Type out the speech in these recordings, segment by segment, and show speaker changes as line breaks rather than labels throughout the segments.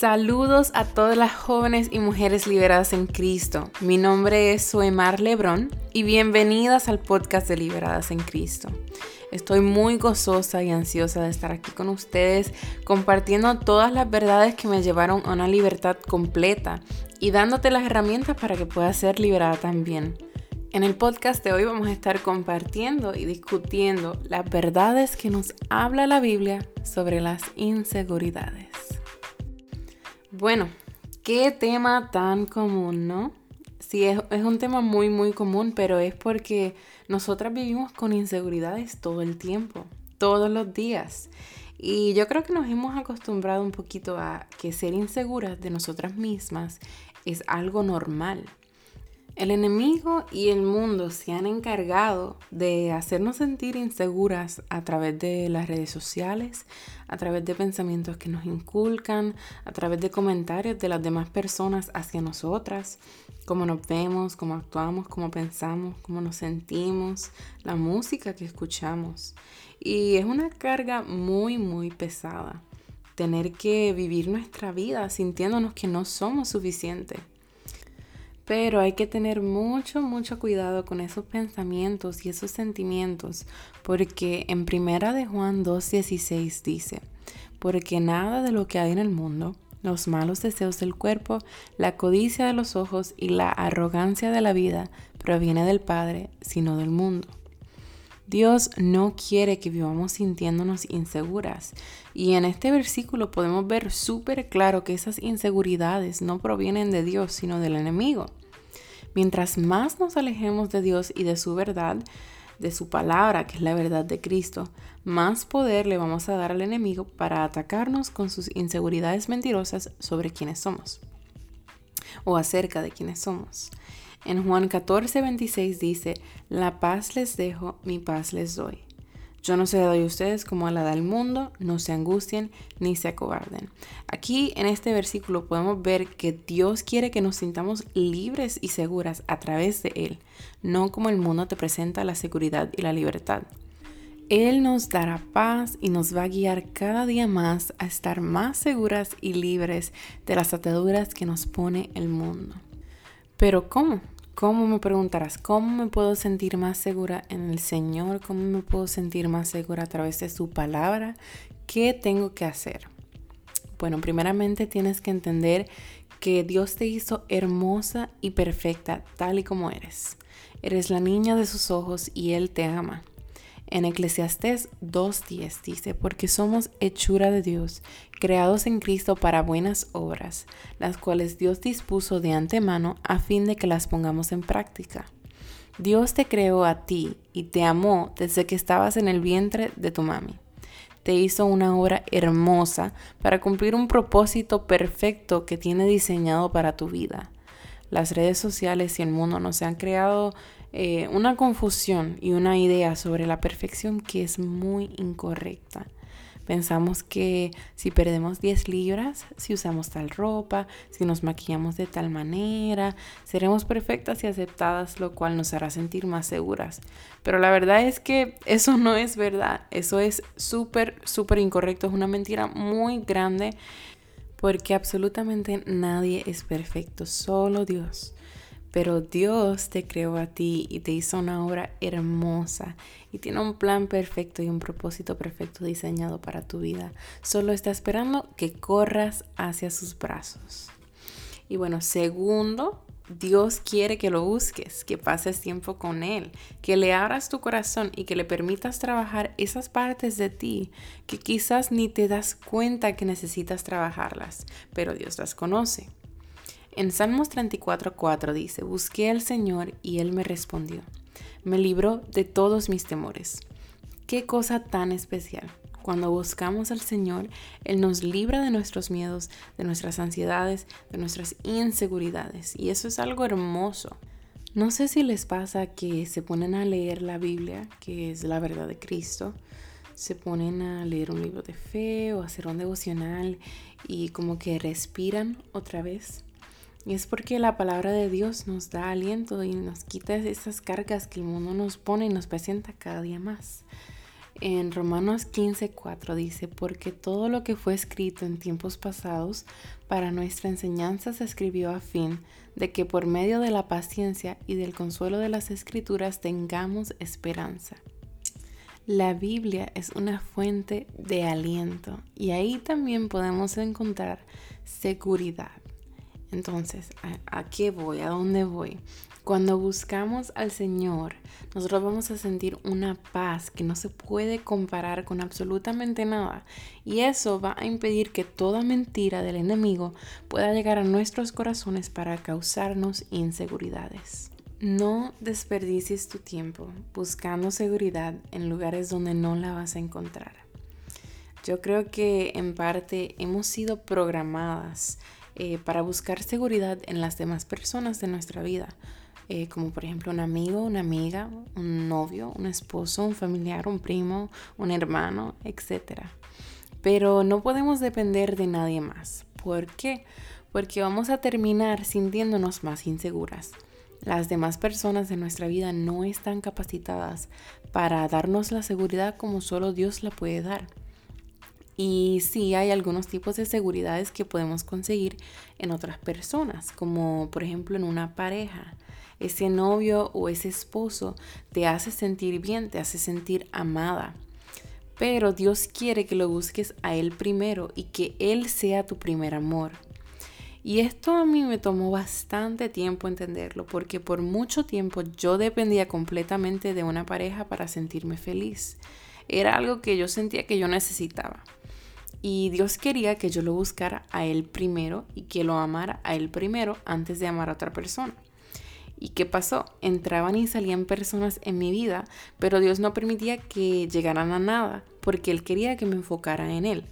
Saludos a todas las jóvenes y mujeres liberadas en Cristo. Mi nombre es Suemar Lebrón y bienvenidas al podcast de Liberadas en Cristo. Estoy muy gozosa y ansiosa de estar aquí con ustedes compartiendo todas las verdades que me llevaron a una libertad completa y dándote las herramientas para que puedas ser liberada también. En el podcast de hoy vamos a estar compartiendo y discutiendo las verdades que nos habla la Biblia sobre las inseguridades. Bueno, qué tema tan común, ¿no? Sí, es, un tema muy, muy común, pero es porque nosotras vivimos con inseguridades todo el tiempo, todos los días. Y yo creo que nos hemos acostumbrado un poquito a que ser inseguras de nosotras mismas es algo normal. El enemigo y el mundo se han encargado de hacernos sentir inseguras a través de las redes sociales, a través de pensamientos que nos inculcan, a través de comentarios de las demás personas hacia nosotras, cómo nos vemos, cómo actuamos, cómo pensamos, cómo nos sentimos, la música que escuchamos. Y es una carga muy, muy pesada tener que vivir nuestra vida sintiéndonos que no somos suficientes pero hay que tener mucho, mucho cuidado con esos pensamientos y esos sentimientos, porque en primera de Juan 2.16 dice, porque nada de lo que hay en el mundo, los malos deseos del cuerpo, la codicia de los ojos y la arrogancia de la vida proviene del Padre, sino del mundo. Dios no quiere que vivamos sintiéndonos inseguras. Y en este versículo podemos ver súper claro que esas inseguridades no provienen de Dios, sino del enemigo. Mientras más nos alejemos de Dios y de su verdad, de su palabra, que es la verdad de Cristo, más poder le vamos a dar al enemigo para atacarnos con sus inseguridades mentirosas sobre quiénes somos o acerca de quiénes somos. En Juan 14, 26 dice, la paz les dejo, mi paz les doy. Yo no se doy a ustedes como a la da el mundo, no se angustien ni se acobarden. Aquí en este versículo podemos ver que Dios quiere que nos sintamos libres y seguras a través de Él, no como el mundo te presenta la seguridad y la libertad. Él nos dará paz y nos va a guiar cada día más a estar más seguras y libres de las ataduras que nos pone el mundo. Pero ¿cómo? ¿Cómo me preguntarás? ¿Cómo me puedo sentir más segura en el Señor? ¿Cómo me puedo sentir más segura a través de su palabra? ¿Qué tengo que hacer? Bueno, primeramente tienes que entender que Dios te hizo hermosa y perfecta tal y como eres. Eres la niña de sus ojos y Él te ama. En Eclesiastés 2.10 dice, porque somos hechura de Dios, creados en Cristo para buenas obras, las cuales Dios dispuso de antemano a fin de que las pongamos en práctica. Dios te creó a ti y te amó desde que estabas en el vientre de tu mami. Te hizo una obra hermosa para cumplir un propósito perfecto que tiene diseñado para tu vida. Las redes sociales y el mundo nos han creado eh, una confusión y una idea sobre la perfección que es muy incorrecta. Pensamos que si perdemos 10 libras, si usamos tal ropa, si nos maquillamos de tal manera, seremos perfectas y aceptadas, lo cual nos hará sentir más seguras. Pero la verdad es que eso no es verdad. Eso es súper, súper incorrecto. Es una mentira muy grande porque absolutamente nadie es perfecto, solo Dios. Pero Dios te creó a ti y te hizo una obra hermosa y tiene un plan perfecto y un propósito perfecto diseñado para tu vida. Solo está esperando que corras hacia sus brazos. Y bueno, segundo, Dios quiere que lo busques, que pases tiempo con Él, que le abras tu corazón y que le permitas trabajar esas partes de ti que quizás ni te das cuenta que necesitas trabajarlas, pero Dios las conoce. En Salmos 34:4 dice, busqué al Señor y Él me respondió, me libró de todos mis temores. Qué cosa tan especial. Cuando buscamos al Señor, Él nos libra de nuestros miedos, de nuestras ansiedades, de nuestras inseguridades. Y eso es algo hermoso. No sé si les pasa que se ponen a leer la Biblia, que es la verdad de Cristo, se ponen a leer un libro de fe o hacer un devocional y como que respiran otra vez y es porque la palabra de Dios nos da aliento y nos quita esas cargas que el mundo nos pone y nos presenta cada día más. En Romanos 15:4 dice, porque todo lo que fue escrito en tiempos pasados para nuestra enseñanza se escribió a fin de que por medio de la paciencia y del consuelo de las escrituras tengamos esperanza. La Biblia es una fuente de aliento y ahí también podemos encontrar seguridad. Entonces, ¿a, qué voy? ¿A dónde voy? Cuando buscamos al Señor, nosotros vamos a sentir una paz que no se puede comparar con absolutamente nada. Y eso va a impedir que toda mentira del enemigo pueda llegar a nuestros corazones para causarnos inseguridades. No desperdicies tu tiempo buscando seguridad en lugares donde no la vas a encontrar. Yo creo que en parte hemos sido programadas eh, para buscar seguridad en las demás personas de nuestra vida eh, como por ejemplo un amigo, una amiga, un novio, un esposo, un familiar, un primo, un hermano, etc. Pero no podemos depender de nadie más. ¿Por qué? Porque vamos a terminar sintiéndonos más inseguras. Las demás personas de nuestra vida no están capacitadas para darnos la seguridad como solo Dios la puede dar. Y sí hay algunos tipos de seguridades que podemos conseguir en otras personas, como por ejemplo en una pareja ese novio o ese esposo te hace sentir bien, te hace sentir amada. Pero Dios quiere que lo busques a Él primero y que Él sea tu primer amor. Y esto a mí me tomó bastante tiempo entenderlo porque por mucho tiempo yo dependía completamente de una pareja para sentirme feliz. Era algo que yo sentía que yo necesitaba. Y Dios quería que yo lo buscara a Él primero y que lo amara a Él primero antes de amar a otra persona. ¿Y qué pasó? Entraban y salían personas en mi vida, pero Dios no permitía que llegaran a nada, porque Él quería que me enfocara en Él.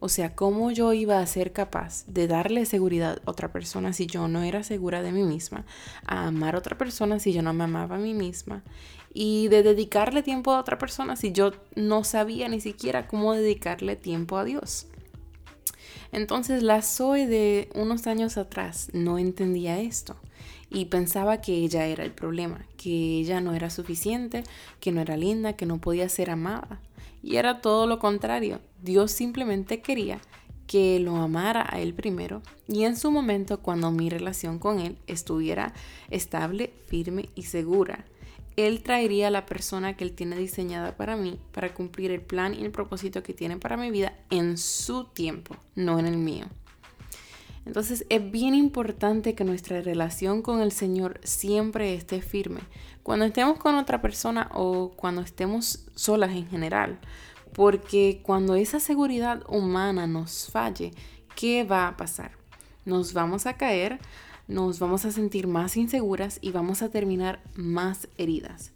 O sea, ¿cómo yo iba a ser capaz de darle seguridad a otra persona si yo no era segura de mí misma? A amar a otra persona si yo no me amaba a mí misma. Y de dedicarle tiempo a otra persona si yo no sabía ni siquiera cómo dedicarle tiempo a Dios. Entonces la Zoe de unos años atrás no entendía esto y pensaba que ella era el problema, que ella no era suficiente, que no era linda, que no podía ser amada. Y era todo lo contrario. Dios simplemente quería que lo amara a él primero y en su momento cuando mi relación con él estuviera estable, firme y segura. Él traería a la persona que Él tiene diseñada para mí para cumplir el plan y el propósito que tiene para mi vida en su tiempo, no en el mío. Entonces es bien importante que nuestra relación con el Señor siempre esté firme. Cuando estemos con otra persona o cuando estemos solas en general. Porque cuando esa seguridad humana nos falle, ¿qué va a pasar? Nos vamos a caer, nos vamos a sentir más inseguras y vamos a terminar más heridas.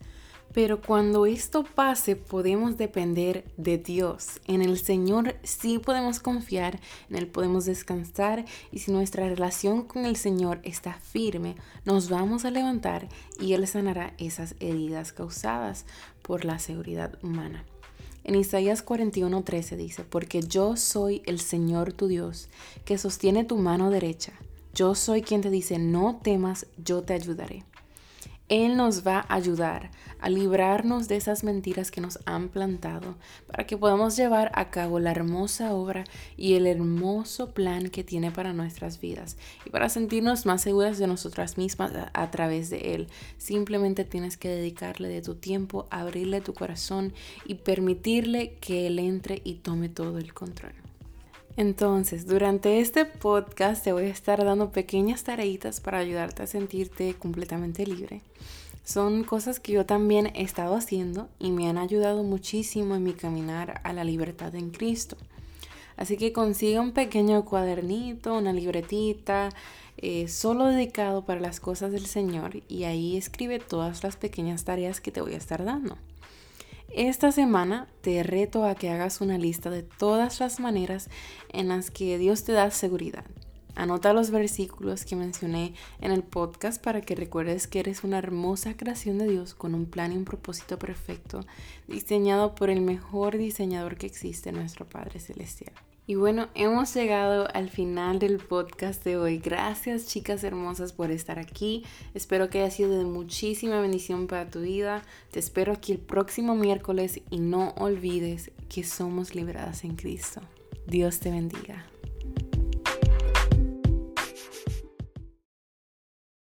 Pero cuando esto pase podemos depender de Dios. En el Señor sí podemos confiar, en Él podemos descansar y si nuestra relación con el Señor está firme, nos vamos a levantar y Él sanará esas heridas causadas por la seguridad humana. En Isaías 41:13 dice, porque yo soy el Señor tu Dios, que sostiene tu mano derecha. Yo soy quien te dice, no temas, yo te ayudaré. Él nos va a ayudar a librarnos de esas mentiras que nos han plantado para que podamos llevar a cabo la hermosa obra y el hermoso plan que tiene para nuestras vidas y para sentirnos más seguras de nosotras mismas a, través de Él. Simplemente tienes que dedicarle de tu tiempo, abrirle tu corazón y permitirle que Él entre y tome todo el control. Entonces, durante este podcast te voy a estar dando pequeñas tareitas para ayudarte a sentirte completamente libre. Son cosas que yo también he estado haciendo y me han ayudado muchísimo en mi caminar a la libertad en Cristo. Así que consiga un pequeño cuadernito, una libretita, eh, solo dedicado para las cosas del Señor y ahí escribe todas las pequeñas tareas que te voy a estar dando. Esta semana te reto a que hagas una lista de todas las maneras en las que Dios te da seguridad. Anota los versículos que mencioné en el podcast para que recuerdes que eres una hermosa creación de Dios con un plan y un propósito perfecto, diseñado por el mejor diseñador que existe, nuestro Padre Celestial. Y bueno, hemos llegado al final del podcast de hoy. Gracias chicas hermosas por estar aquí. Espero que haya sido de muchísima bendición para tu vida. Te espero aquí el próximo miércoles y no olvides que somos liberadas en Cristo. Dios te bendiga.